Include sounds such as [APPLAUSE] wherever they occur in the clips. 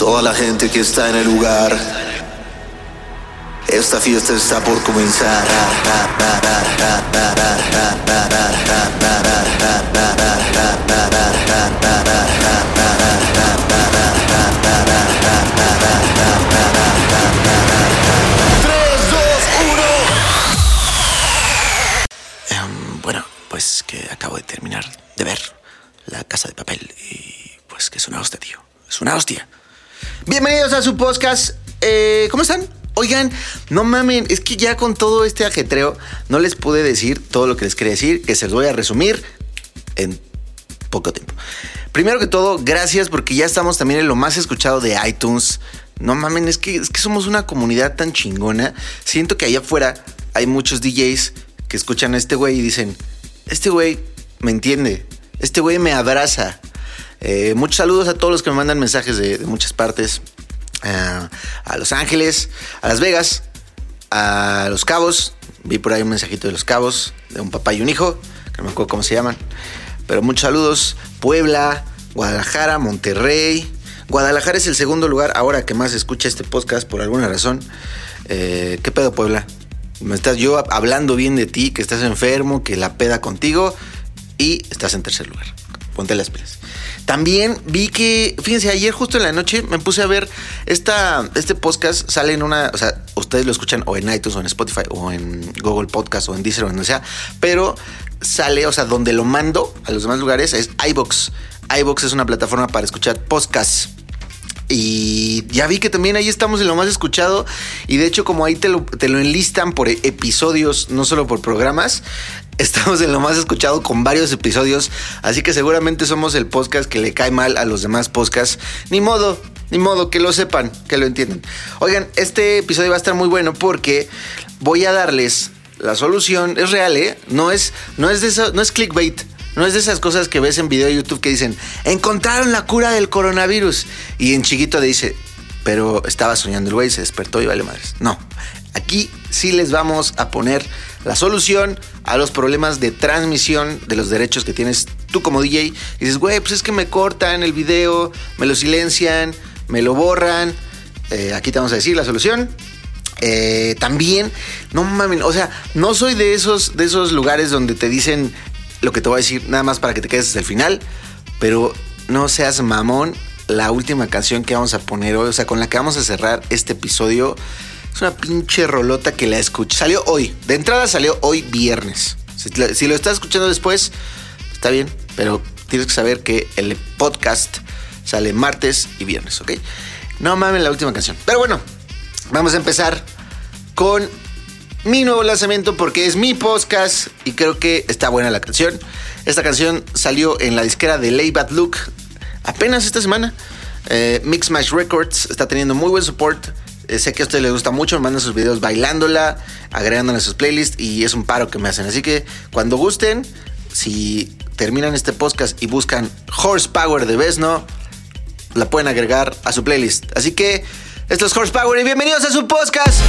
toda la gente que está en el lugar. Esta fiesta está por comenzar. Em, pues que acabo de terminar de ver La Casa de Papel y pues que es una hostia, tío. Es una hostia. Bienvenidos a su podcast. Eh, ¿Cómo están? Oigan, no mamen, es que ya con todo este ajetreo no les pude decir todo lo que les quería decir, que se los voy a resumir en poco tiempo. Primero que todo, gracias porque ya estamos también en lo más escuchado de iTunes. No mamen, es que, es que somos una comunidad tan chingona. Siento que allá afuera hay muchos DJs que escuchan a este güey y dicen, este güey me entiende, este güey me abraza. Eh, muchos saludos a todos los que me mandan mensajes de, muchas partes. Ah, a Los Ángeles, a Las Vegas, a Los Cabos. Vi por ahí un mensajito de Los Cabos, de un papá y un hijo, que no me acuerdo cómo se llaman. Pero muchos saludos. Puebla, Guadalajara, Monterrey. Guadalajara es el segundo lugar ahora que más escucha este podcast por alguna razón. Eh, ¿Qué pedo, Puebla? Me estás yo hablando bien de ti, que estás enfermo, que la peda contigo y estás en tercer lugar. Ponte las pilas. También vi que, fíjense, ayer justo en la noche me puse a ver esta, este podcast, sale en una, o sea, ustedes lo escuchan o en iTunes o en Spotify o en Google Podcast o en Deezer o en donde sea, pero sale, o sea, donde lo mando a los demás lugares es iBox. iBox es una plataforma para escuchar podcasts. Y ya vi que también ahí estamos en lo más escuchado. Y de hecho, como ahí te lo, te lo enlistan por episodios, no solo por programas, estamos en lo más escuchado con varios episodios. Así que seguramente somos el podcast que le cae mal a los demás podcasts. Ni modo, ni modo, que lo sepan, que lo entiendan. Oigan, este episodio va a estar muy bueno porque voy a darles la solución. Es real, ¿eh? No es, no es de eso, no es clickbait. No es de esas cosas que ves en video de YouTube que dicen, encontraron la cura del coronavirus. Y en chiquito dice, pero estaba soñando el güey, se despertó y vale madres. No, aquí sí les vamos a poner la solución a los problemas de transmisión de los derechos que tienes tú como DJ. Y dices, güey, pues es que me cortan el video, me lo silencian, me lo borran. Eh, aquí te vamos a decir la solución. Eh, también, no mames, o sea, no soy de esos, de esos lugares donde te dicen lo que te voy a decir nada más para que te quedes hasta el final, pero no seas mamón. La última canción que vamos a poner hoy, o sea, con la que vamos a cerrar este episodio, es una pinche rolota que la escuché. Salió hoy, de entrada salió hoy viernes. Si, lo estás escuchando después, está bien, pero tienes que saber que el podcast sale martes y viernes, ¿ok? No mames la última canción. Pero bueno, vamos a empezar con mi nuevo lanzamiento porque es mi podcast y creo que está buena la canción. Esta canción salió en la disquera de Lay Bad Look apenas esta semana. Eh, Mix Match Records está teniendo muy buen support. Eh, sé que a ustedes les gusta mucho, me mandan sus videos bailándola, agregándola a sus playlists y es un paro que me hacen. Así que cuando gusten, si terminan este podcast y buscan Horsepower de Vesno, la pueden agregar a su playlist. Así que esto es Horsepower y bienvenidos a su podcast.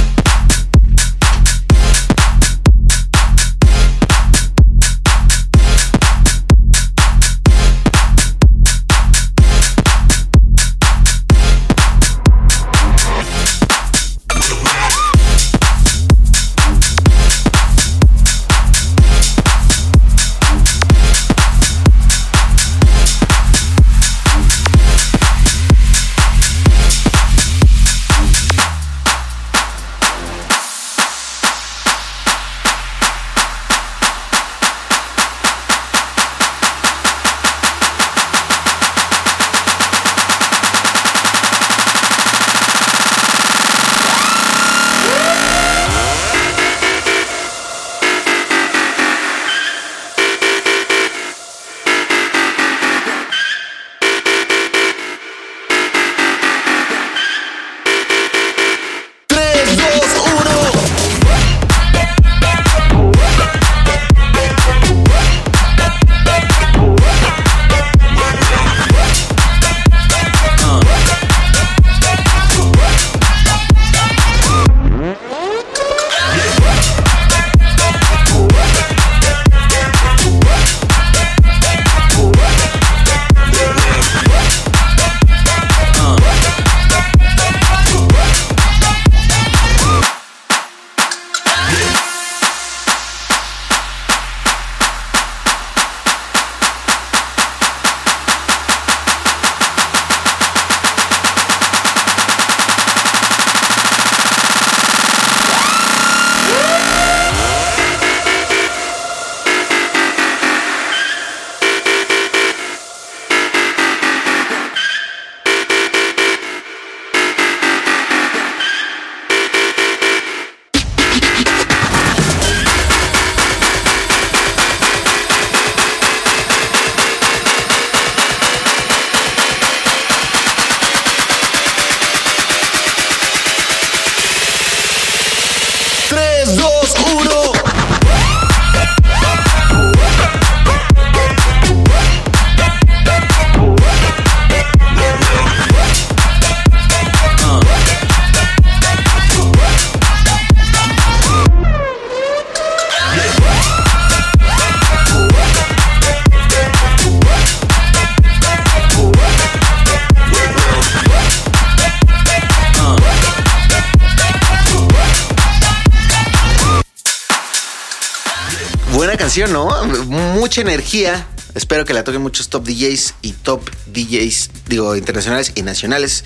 Mucha energía. Espero que la toquen muchos top DJs y top DJs, digo, internacionales y nacionales.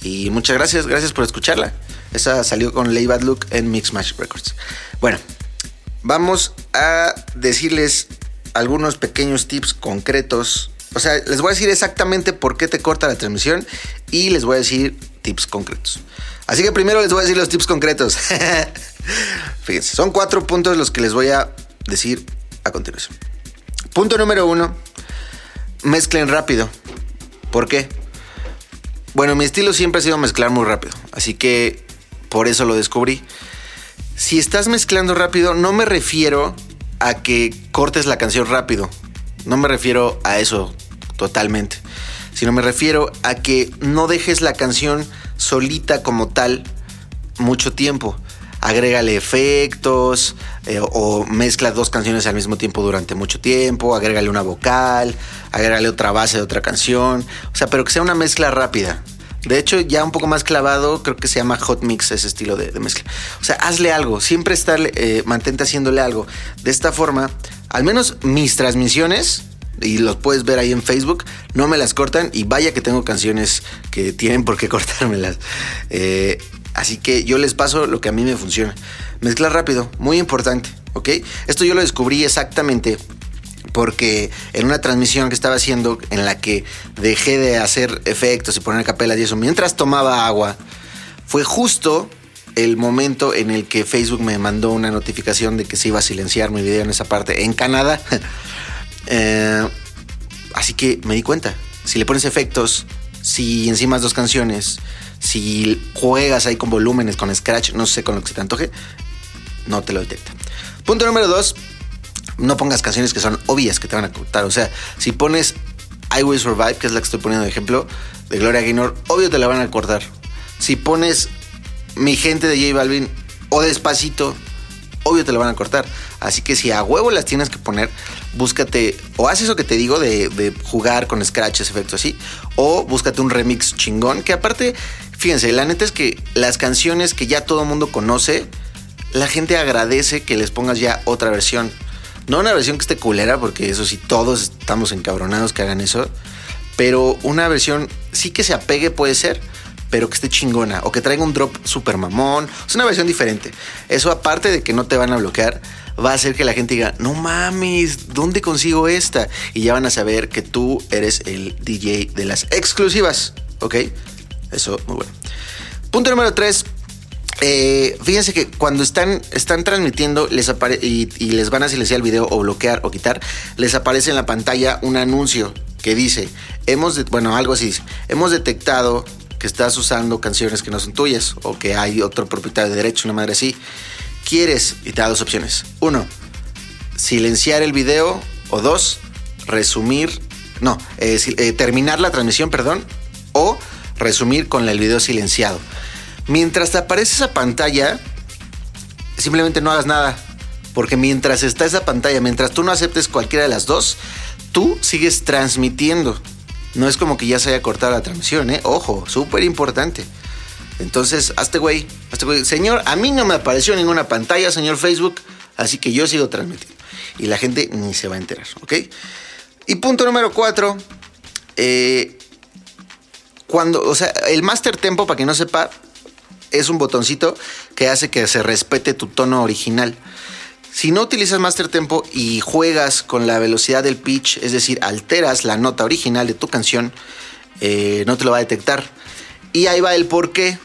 Y muchas gracias, gracias por escucharla. Esa salió con Lay Bad Look en Mix Match Records. Bueno, vamos a decirles algunos pequeños tips concretos. O sea, les voy a decir exactamente por qué te corta la transmisión y les voy a decir tips concretos. Así que primero les voy a decir los tips concretos. [LAUGHS] Fíjense, son cuatro puntos los que les voy a decir a continuación. Punto número uno, mezclen rápido. ¿Por qué? Bueno, mi estilo siempre ha sido mezclar muy rápido, así que por eso lo descubrí. Si estás mezclando rápido, no me refiero a que cortes la canción rápido. No me refiero a eso totalmente. Sino me refiero a que no dejes la canción solita como tal mucho tiempo. Agrégale efectos eh, o mezcla dos canciones al mismo tiempo durante mucho tiempo. Agrégale una vocal, agrégale otra base de otra canción. O sea, pero que sea una mezcla rápida. De hecho, ya un poco más clavado, creo que se llama hot mix ese estilo de, mezcla. O sea, hazle algo, siempre estar, eh, mantente haciéndole algo. De esta forma, al menos mis transmisiones, y los puedes ver ahí en Facebook, no me las cortan y vaya que tengo canciones que tienen por qué [LAUGHS] cortármelas. Eh, así que yo les paso lo que a mí me funciona. Mezclar rápido, muy importante, ¿ok? Esto yo lo descubrí exactamente porque en una transmisión que estaba haciendo en la que dejé de hacer efectos y poner capelas y eso mientras tomaba agua, fue justo el momento en el que Facebook me mandó una notificación de que se iba a silenciar mi video en esa parte en Canadá. [LAUGHS] Eh, así que me di cuenta, si le pones efectos, si encima dos canciones, si juegas ahí con volúmenes, con scratch, no sé, con lo que se te antoje, no te lo detecta. Punto número dos, no pongas canciones que son obvias que te van a cortar. O sea, si pones I Will Survive, que es la que estoy poniendo de ejemplo, de Gloria Gaynor, obvio te la van a cortar. Si pones Mi gente de J Balvin o Despacito, obvio te la van a cortar. Así que si a huevo las tienes que poner, búscate o haz eso que te digo de, de jugar con scratches, efectos así, o búscate un remix chingón, que aparte, fíjense, la neta es que las canciones que ya todo el mundo conoce, la gente agradece que les pongas ya otra versión. No una versión que esté culera, porque eso sí, todos estamos encabronados que hagan eso. Pero una versión sí que se apegue puede ser, pero que esté chingona. O que traiga un drop super mamón. Es una versión diferente. Eso aparte de que no te van a bloquear, va a hacer que la gente diga, no mames, ¿dónde consigo esta? Y ya van a saber que tú eres el DJ de las exclusivas. ¿Ok? Eso, muy bueno. Punto número 3 eh, fíjense que cuando están, están transmitiendo les y, les van a silenciar el video o bloquear o quitar, les aparece en la pantalla un anuncio que dice, hemos, bueno, algo así dice, hemos detectado que estás usando canciones que no son tuyas o que hay otro propietario de derecho, una madre así. ¿Quieres? Y te da dos opciones. Uno, silenciar el video o dos, resumir, no, eh, eh, terminar la transmisión, perdón, o resumir con el video silenciado. Mientras te aparece esa pantalla, simplemente no hagas nada. Porque mientras está esa pantalla, mientras tú no aceptes cualquiera de las dos, tú sigues transmitiendo. No es como que ya se haya cortado la transmisión, ¿eh? Ojo, súper importante. Entonces, hazte güey, hazte güey. Señor, a mí no me apareció ninguna pantalla, señor Facebook, así que yo sigo transmitiendo. Y la gente ni se va a enterar, ¿ok? Y punto número cuatro, eh, cuando, o sea, el master tempo, para que no sepa, es un botoncito que hace que se respete tu tono original. Si no utilizas Master Tempo y juegas con la velocidad del pitch, es decir, alteras la nota original de tu canción, eh, no te lo va a detectar. Y ahí va el por qué.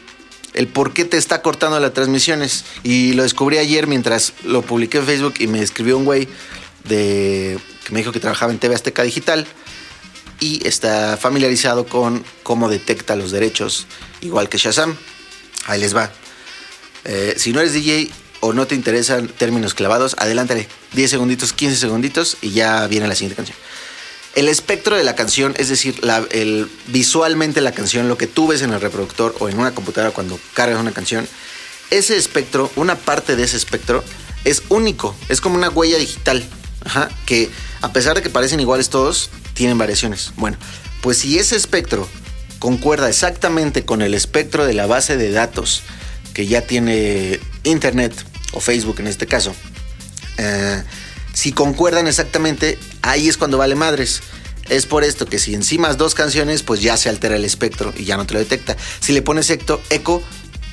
El por qué te está cortando las transmisiones. Y lo descubrí ayer mientras lo publiqué en Facebook y me escribió un güey de, que me dijo que trabajaba en TV Azteca Digital y está familiarizado con cómo detecta los derechos, igual que Shazam. Ahí les va. Eh, si no eres DJ o no te interesan términos clavados, adelántale 10 segunditos, 15 segunditos y ya viene la siguiente canción. El espectro de la canción, es decir, el, visualmente la canción, lo que tú ves en el reproductor o en una computadora cuando cargas una canción, ese espectro, una parte de ese espectro, es único, es como una huella digital, que a pesar de que parecen iguales todos, tienen variaciones. Bueno, pues si ese espectro concuerda exactamente con el espectro de la base de datos que ya tiene Internet o Facebook en este caso, eh, Si concuerdan exactamente, ahí es cuando vale madres. Es por esto que si encimas dos canciones, pues ya se altera el espectro y ya no te lo detecta. Si le pones eco,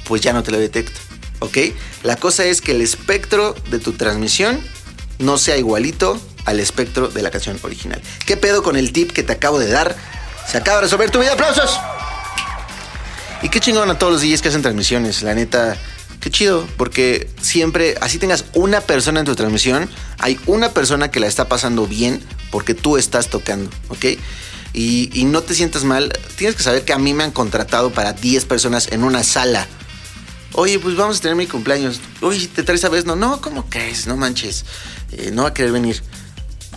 pues ya no te lo detecta. ¿Ok? La cosa es que el espectro de tu transmisión no sea igualito al espectro de la canción original. ¿Qué pedo con el tip que te acabo de dar? Se acaba de resolver tu vida. ¡Aplausos! Y qué chingón a todos los DJs que hacen transmisiones. La neta, qué chido, porque siempre, así tengas una persona en tu transmisión, hay una persona que la está pasando bien porque tú estás tocando, ¿ok? Y, no te sientas mal. Tienes que saber que a mí me han contratado para 10 personas en una sala. Oye, pues vamos a tener mi cumpleaños. Oye, ¿te traes a vez? No, no, ¿cómo crees? No manches. Eh, no va a querer venir.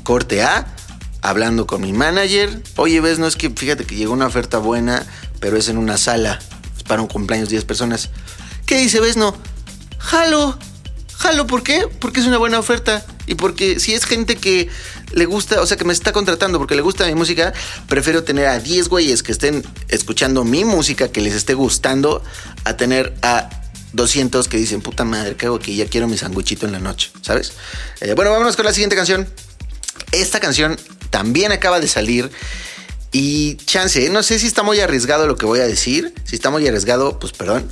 Corte A, hablando con mi manager. Oye, ves, no es que fíjate que llegó una oferta buena, pero es en una sala. Es para un cumpleaños 10 personas. ¿Qué dice, ves? No. Jalo. Jalo, ¿por qué? Porque es una buena oferta. Y porque si es gente que le gusta, o sea, que me está contratando porque le gusta mi música, prefiero tener a 10 güeyes que estén escuchando mi música, que les esté gustando, a tener a 200 que dicen, puta madre, ¿qué hago aquí? Ya quiero mi sanguchito en la noche, ¿sabes? Eh, bueno, vámonos con la siguiente canción. Esta canción también acaba de salir. Y chance, no sé si está muy arriesgado lo que voy a decir. Si está muy arriesgado, pues perdón.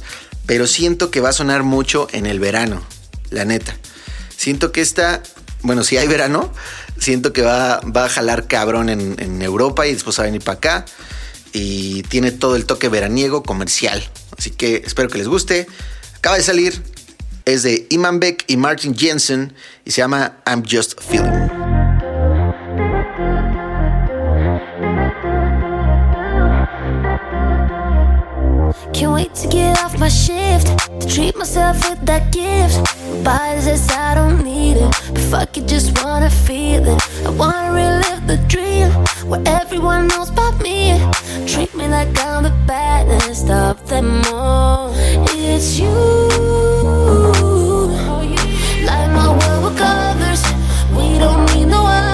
Pero siento que va a sonar mucho en el verano, la neta. Siento que esta, bueno, si hay verano, siento que va, va a jalar cabrón en, en Europa y después va a venir para acá. Y tiene todo el toque veraniego comercial. Así que espero que les guste. Acaba de salir. Es de Iman Beck y Martin Jensen y se llama I'm Just Feeling. Can't wait to get off my shift to treat myself with that gift. Body says I don't need it, but fuck it, just wanna feel it. I wanna relive the dream where everyone knows about me. Treat me like I'm the baddest of them all. It's you. Light my world with colors. We don't need no others.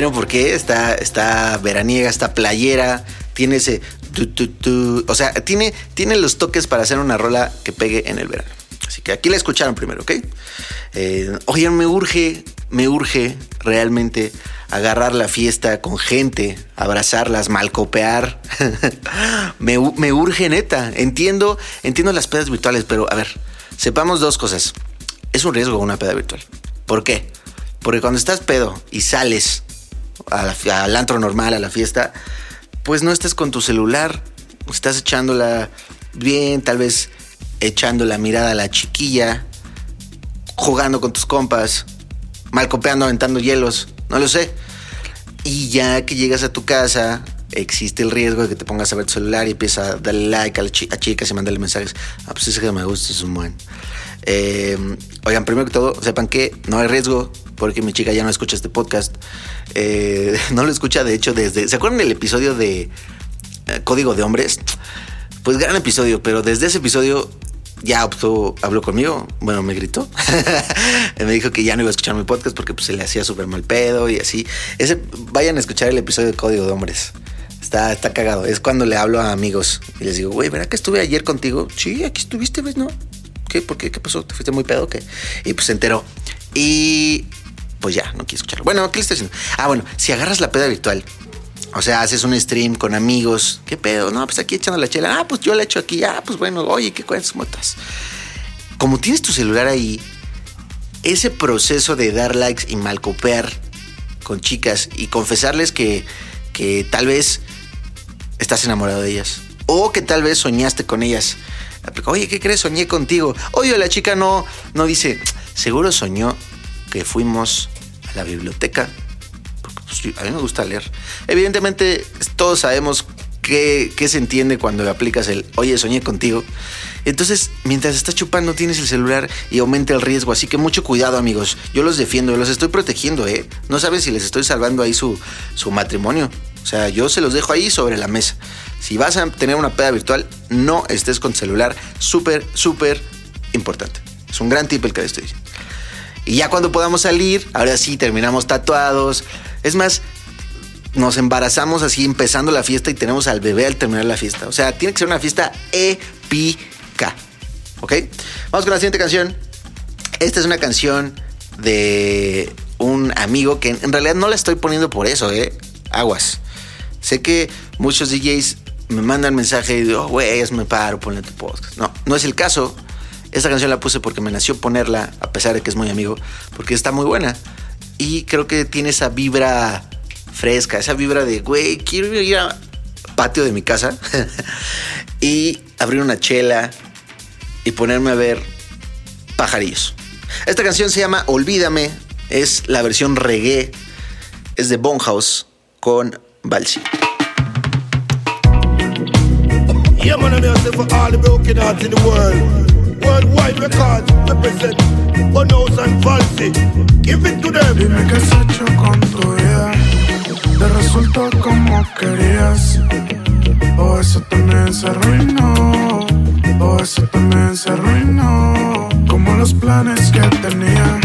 ¿Ya vieron por qué? Está, está veraniega, está playera, tiene ese... O sea, tiene, tiene los toques para hacer una rola que pegue en el verano. Así que aquí la escucharon primero, ¿ok? Eh, me urge, me urge realmente agarrar la fiesta con gente, abrazarlas, malcopear. [LAUGHS] me, me urge neta. Entiendo, entiendo las pedas virtuales, pero a ver, sepamos dos cosas. Es un riesgo una peda virtual. ¿Por qué? Porque cuando estás pedo y sales al antro normal, a la fiesta, pues no estés con tu celular. estás echándola bien, tal vez echando la mirada a la chiquilla, jugando con tus compas, mal copeando, aventando hielos, no lo sé. Y ya que llegas a tu casa, existe el riesgo de que te pongas a ver tu celular y empiezas a darle like a, la chi- a chicas y mandarle mensajes. Ah, pues ese que me gusta es un buen. Eh, oigan, primero que todo, sepan que no hay riesgo porque mi chica ya no escucha este podcast. Eh, [LAUGHS] no lo escucha, de hecho, desde. ¿Se acuerdan del episodio de eh, Código de Hombres? Pues gran episodio, pero desde ese episodio ya optó, habló conmigo, bueno, me gritó. [LAUGHS] me dijo que ya no iba a escuchar mi podcast porque pues, se le hacía súper mal pedo y así. Ese, vayan a escuchar el episodio de Código de Hombres. Está, está cagado. Es cuando le hablo a amigos y les digo, güey, ¿verdad que estuve ayer contigo? Sí, aquí estuviste, ¿ves? ¿No? ¿Qué? ¿Por qué? ¿Qué pasó? ¿Te fuiste muy pedo qué? Y pues se enteró. Y pues ya, no quiero escucharlo. Bueno, ¿qué le estoy diciendo? Ah, bueno, si agarras la peda virtual, o sea, haces un stream con amigos, ¿qué pedo? No, pues aquí echando la chela. Ah, pues yo la echo aquí. Ah, pues bueno, oye, ¿qué cuentas? ¿Cómo estás? Como tienes tu celular ahí, ese proceso de dar likes y malcopear con chicas y confesarles que, que tal vez estás enamorado de ellas o que tal vez soñaste con ellas. Oye, ¿qué crees? Soñé contigo. Oye, la chica no, no dice, seguro soñó que fuimos la biblioteca. Pues, a mí me gusta leer. Evidentemente, todos sabemos qué, qué se entiende cuando aplicas el, oye, soñé contigo. Entonces, mientras estás chupando, tienes el celular y aumenta el riesgo. Así que mucho cuidado, amigos. Yo los defiendo, los estoy protegiendo, ¿eh? No saben si les estoy salvando ahí su, su matrimonio. O sea, yo se los dejo ahí sobre la mesa. Si vas a tener una peda virtual, no estés con celular. Súper, súper importante. Es un gran tip el que les estoy diciendo. Y ya cuando podamos salir, ahora sí terminamos tatuados. Es más, nos embarazamos así empezando la fiesta y tenemos al bebé al terminar la fiesta. O sea, tiene que ser una fiesta épica. ¿Ok? Vamos con la siguiente canción. Esta es una canción de un amigo que en realidad no la estoy poniendo por eso, ¿eh? Aguas. Sé que muchos DJs me mandan mensaje y digo, "Oh, güey, me paro, ponle tu podcast. No, no es el caso. Esta canción la puse porque me nació ponerla, a pesar de que es muy amigo, porque está muy buena. Y creo que tiene esa vibra fresca, esa vibra de, güey, quiero ir al patio de mi casa [LAUGHS] y abrir una chela y ponerme a ver pajarillos. Esta canción se llama Olvídame, es la versión reggae, es de Bonhouse con Balsi. Worldwide records represent Bonos and. Give it to them. Dime qué has hecho con tu vida. Te resultó como querías. O eso también se arruinó. O eso también se arruinó. Como los planes que tenía.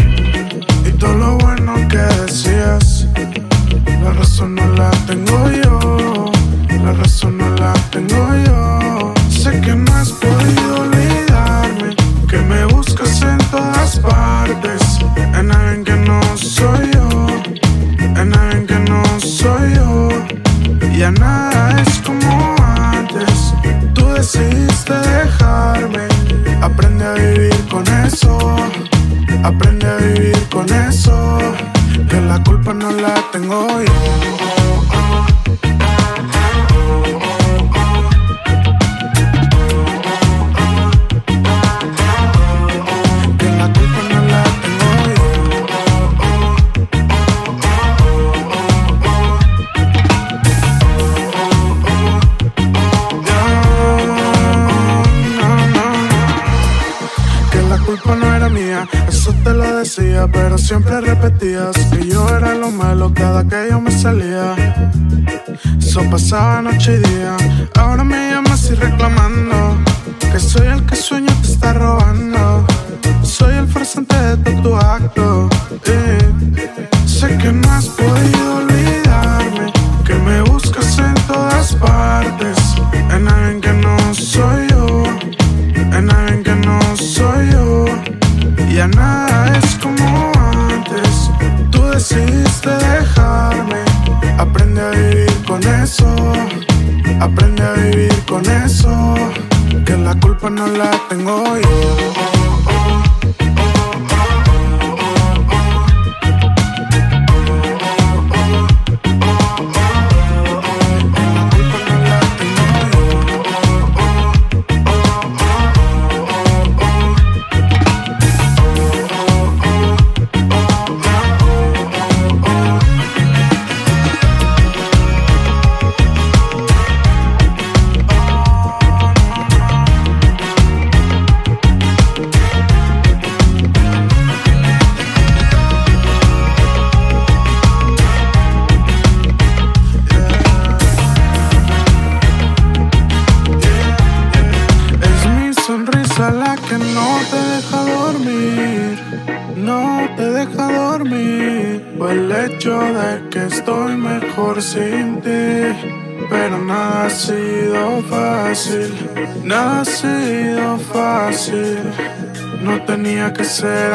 Y todo lo bueno que decías. La razón no la tengo yo. La razón no la tengo yo. Sé que no has podido En alguien que no soy yo. En alguien que no soy yo. Ya nada es como antes. Tú decidiste dejarme. Aprende a vivir con eso. Aprende a vivir con eso. Que la culpa no la tengo yo. Siempre repetías que yo era lo malo cada que yo me salía. Eso pasaba noche y día, ahora me llamas y reclamando que soy el que sueña te está robando. Soy el farsante de todo tu acto. eh. Culpa no la tengo yo.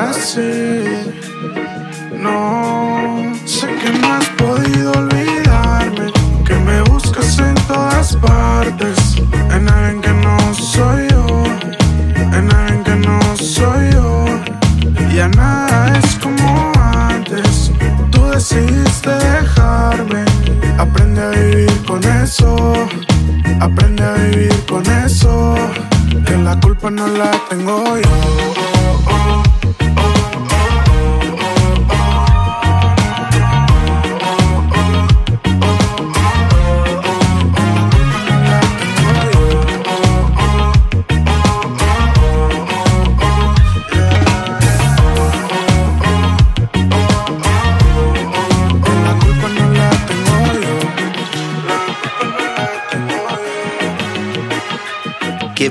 Así. No, sé que no has podido olvidarme, que me buscas en todas partes, en alguien que no soy yo, en alguien que no soy yo. Ya nada es como antes, tú decidiste dejarme, aprende a vivir con eso, aprende a vivir con eso, que la culpa no la tengo yo.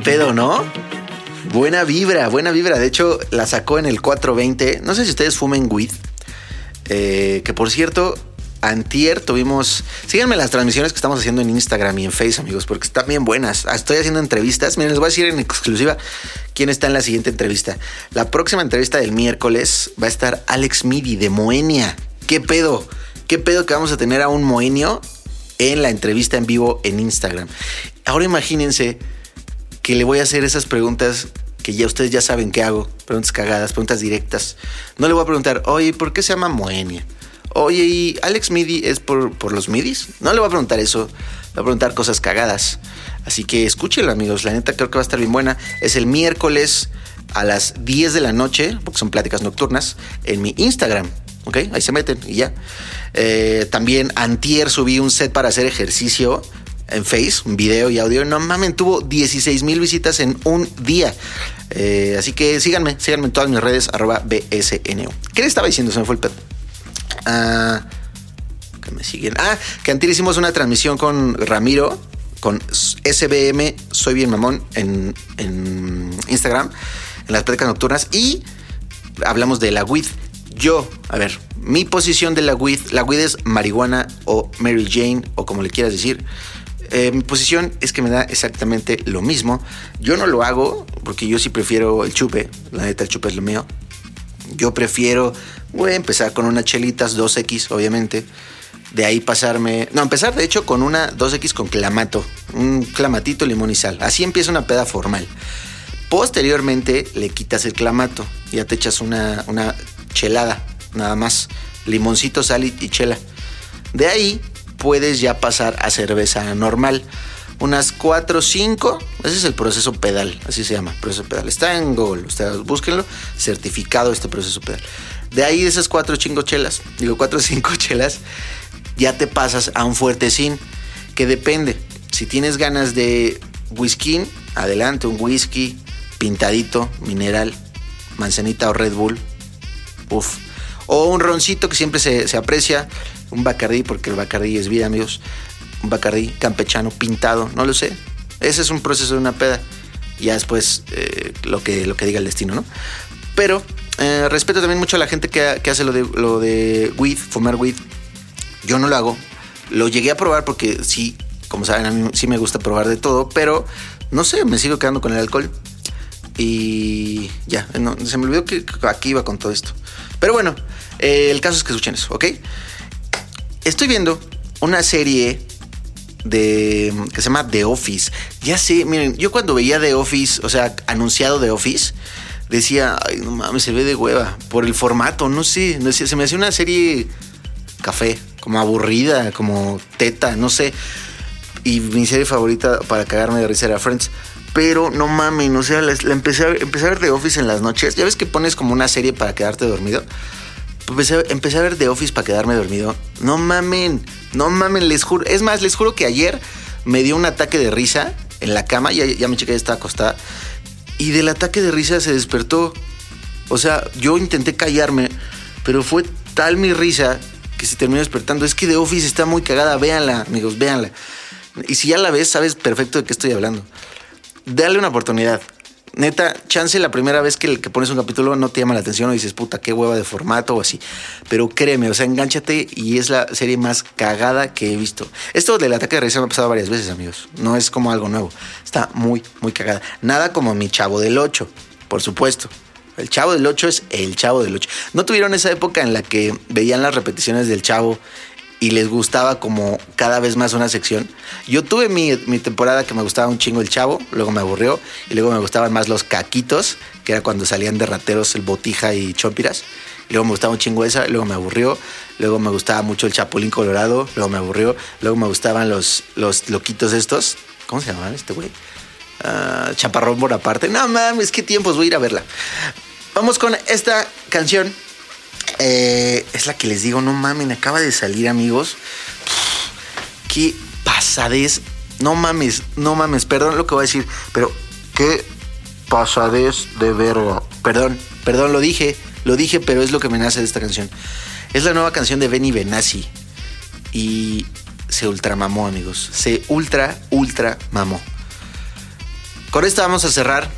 ¿Qué pedo, no? Buena vibra, buena vibra. De hecho, la sacó en el 420. No sé si ustedes fumen weed. Eh, que por cierto, antier tuvimos... Síganme las transmisiones que estamos haciendo en Instagram y en Face, amigos, porque están bien buenas. Ah, Estoy haciendo entrevistas. Miren, les voy a decir en exclusiva quién está en la siguiente entrevista. La próxima entrevista del miércoles va a estar Alex Midi de Moenia. ¿Qué pedo? ¿Qué pedo que vamos a tener a un moenio en la entrevista en vivo en Instagram? Ahora imagínense que le voy a hacer esas preguntas que ya ustedes ya saben que hago, preguntas cagadas, preguntas directas. No le voy a preguntar, oye, ¿por qué se llama Moenia? Oye, ¿y Alex Midi es por, por los midis? No le voy a preguntar eso, le voy a preguntar cosas cagadas. Así que escúchenlo, amigos, la neta creo que va a estar bien buena. Es el miércoles a las 10 de la noche, porque son pláticas nocturnas, en mi Instagram. ¿Ok? Ahí se meten y ya. Eh, también antier subí un set para hacer ejercicio en Face, un video y audio. No mames, tuvo 16 mil visitas en un día. Eh, así que síganme, síganme en todas mis redes, arroba BSNO. ¿Qué le estaba diciendo? Se me fue el pedo. Ah, que me siguen. Ah, que antes hicimos una transmisión con Ramiro, con SBM, soy bien mamón, en, en Instagram, en las pláticas nocturnas, y hablamos de la weed. Yo, a ver, mi posición de la weed, la weed es marihuana o Mary Jane, o como le quieras decir. Eh, mi posición es que me da exactamente lo mismo. Yo no lo hago porque yo sí prefiero el chupe. La neta, el chupe es lo mío. Yo prefiero, voy a empezar con unas chelitas 2X, obviamente. De ahí pasarme. No, empezar de hecho con una 2X con clamato. Un clamatito, limón y sal. Así empieza una peda formal. Posteriormente le quitas el clamato. Ya te echas una, una chelada, nada más. Limoncito, sal y chela. De ahí puedes ya pasar a cerveza normal. Unas 4 o 5, ese es el proceso pedal, así se llama, proceso pedal. Está en Google, ustedes búsquenlo, certificado este proceso pedal. De ahí esas 4 chingo chelas, digo 4 o 5 chelas, ya te pasas a un fuertecín, que depende. Si tienes ganas de whisky, adelante, un whisky pintadito, mineral, manzanita o Red Bull, Uf. O un roncito que siempre se, se aprecia. Un bacardí, porque el bacardí es vida, amigos. Un bacardí campechano pintado, no lo sé. Ese es un proceso de una peda. Ya después eh, lo, que, lo que diga el destino, ¿no? Pero eh, respeto también mucho a la gente que, que hace lo de, lo de weed, fumar weed. Yo no lo hago. Lo llegué a probar porque sí, como saben, a mí sí me gusta probar de todo, pero no sé, me sigo quedando con el alcohol. Y ya, no, se me olvidó que aquí iba con todo esto. Pero bueno, eh, el caso es que escuchen eso, ¿ok? Estoy viendo una serie de que se llama The Office. Ya sé, miren, yo cuando veía The Office, o sea, anunciado The Office, decía, ay, no mames, se ve de hueva por el formato, no sé, no se me hacía una serie café, como aburrida, como teta, no sé. Y mi serie favorita para cagarme de risa era Friends. Pero no mames, o sea, la, la empecé, a, empecé a ver The Office en las noches. Ya ves que pones como una serie para quedarte dormido. Empecé, a ver The Office para quedarme dormido. No mamen, no mamen, les juro. Es más, les juro que ayer me dio un ataque de risa en la cama. Ya, ya mi chica ya estaba acostada. Y del ataque de risa se despertó. O sea, yo intenté callarme, pero fue tal mi risa que se terminó despertando. Es que The Office está muy cagada. Véanla, amigos, véanla. Y si ya la ves, sabes perfecto de qué estoy hablando. Dale una oportunidad. Neta, chance la primera vez que, que pones un capítulo no te llama la atención o dices, puta, qué hueva de formato o así. Pero créeme, o sea, engánchate y es la serie más cagada que he visto. Esto del ataque de risa me ha pasado varias veces, amigos. No es como algo nuevo. Está muy, muy cagada. Nada como mi chavo del 8, por supuesto. El chavo del 8 es el chavo del 8. ¿No tuvieron esa época en la que veían las repeticiones del chavo y les gustaba como cada vez más una sección. Yo tuve mi, mi, temporada que me gustaba un chingo el chavo, luego me aburrió y luego me gustaban más los caquitos, que era cuando salían de rateros el botija y chompiras. Luego me gustaba un chingo esa, luego me aburrió, luego me gustaba mucho el chapulín colorado, luego me aburrió, luego me gustaban los, los loquitos estos. ¿Cómo se llamaban este güey? Uh, chaparrón por aparte. No mames, qué tiempos, voy a ir a verla. Vamos con esta canción eh, es la que les digo, no mamen, acaba de salir, amigos. qué pasadez. No mames, no mames, perdón lo que voy a decir, pero qué pasadez de verga. Perdón, perdón, lo dije, lo dije, pero es lo que me nace de esta canción. Es la nueva canción de Benny Benassi. Y se ultramamó, amigos. Se ultra, ultra mamó. Con esta vamos a cerrar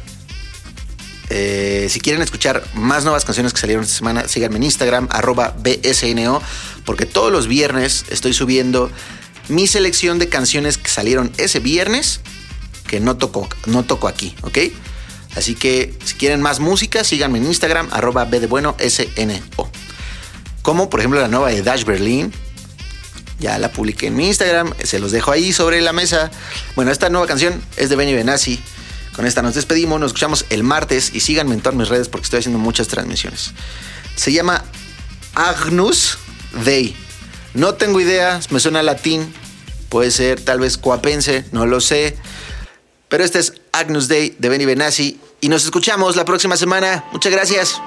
eh, si quieren escuchar más nuevas canciones que salieron esta semana, síganme en Instagram, arroba BSNO, porque todos los viernes estoy subiendo mi selección de canciones que salieron ese viernes que no toco, no aquí, ¿ok? Así que si quieren más música, síganme en Instagram, arroba B. Como por ejemplo la nueva de Dash Berlin. Ya la publiqué en mi Instagram, se los dejo ahí sobre la mesa. Bueno, esta nueva canción es de Benny Benassi. Con esta nos despedimos, nos escuchamos el martes y síganme en todas mis redes porque estoy haciendo muchas transmisiones. Se llama Agnus Dei. No tengo idea, me suena latín, puede ser tal vez coapense, no lo sé. Pero este es Agnus Dei de Benny Benassi y nos escuchamos la próxima semana. Muchas gracias.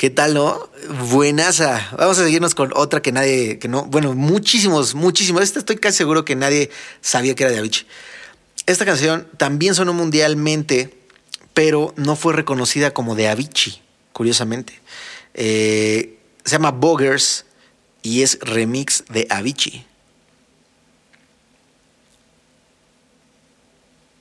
¿Qué tal, no? Buenaza. Vamos a seguirnos con otra que nadie, que no, bueno, muchísimos, muchísimos. Esta estoy casi seguro que nadie sabía que era de Avicii. Esta canción también sonó mundialmente, pero no fue reconocida como de Avicii, curiosamente. Eh, se llama Boggers y es remix de Avicii.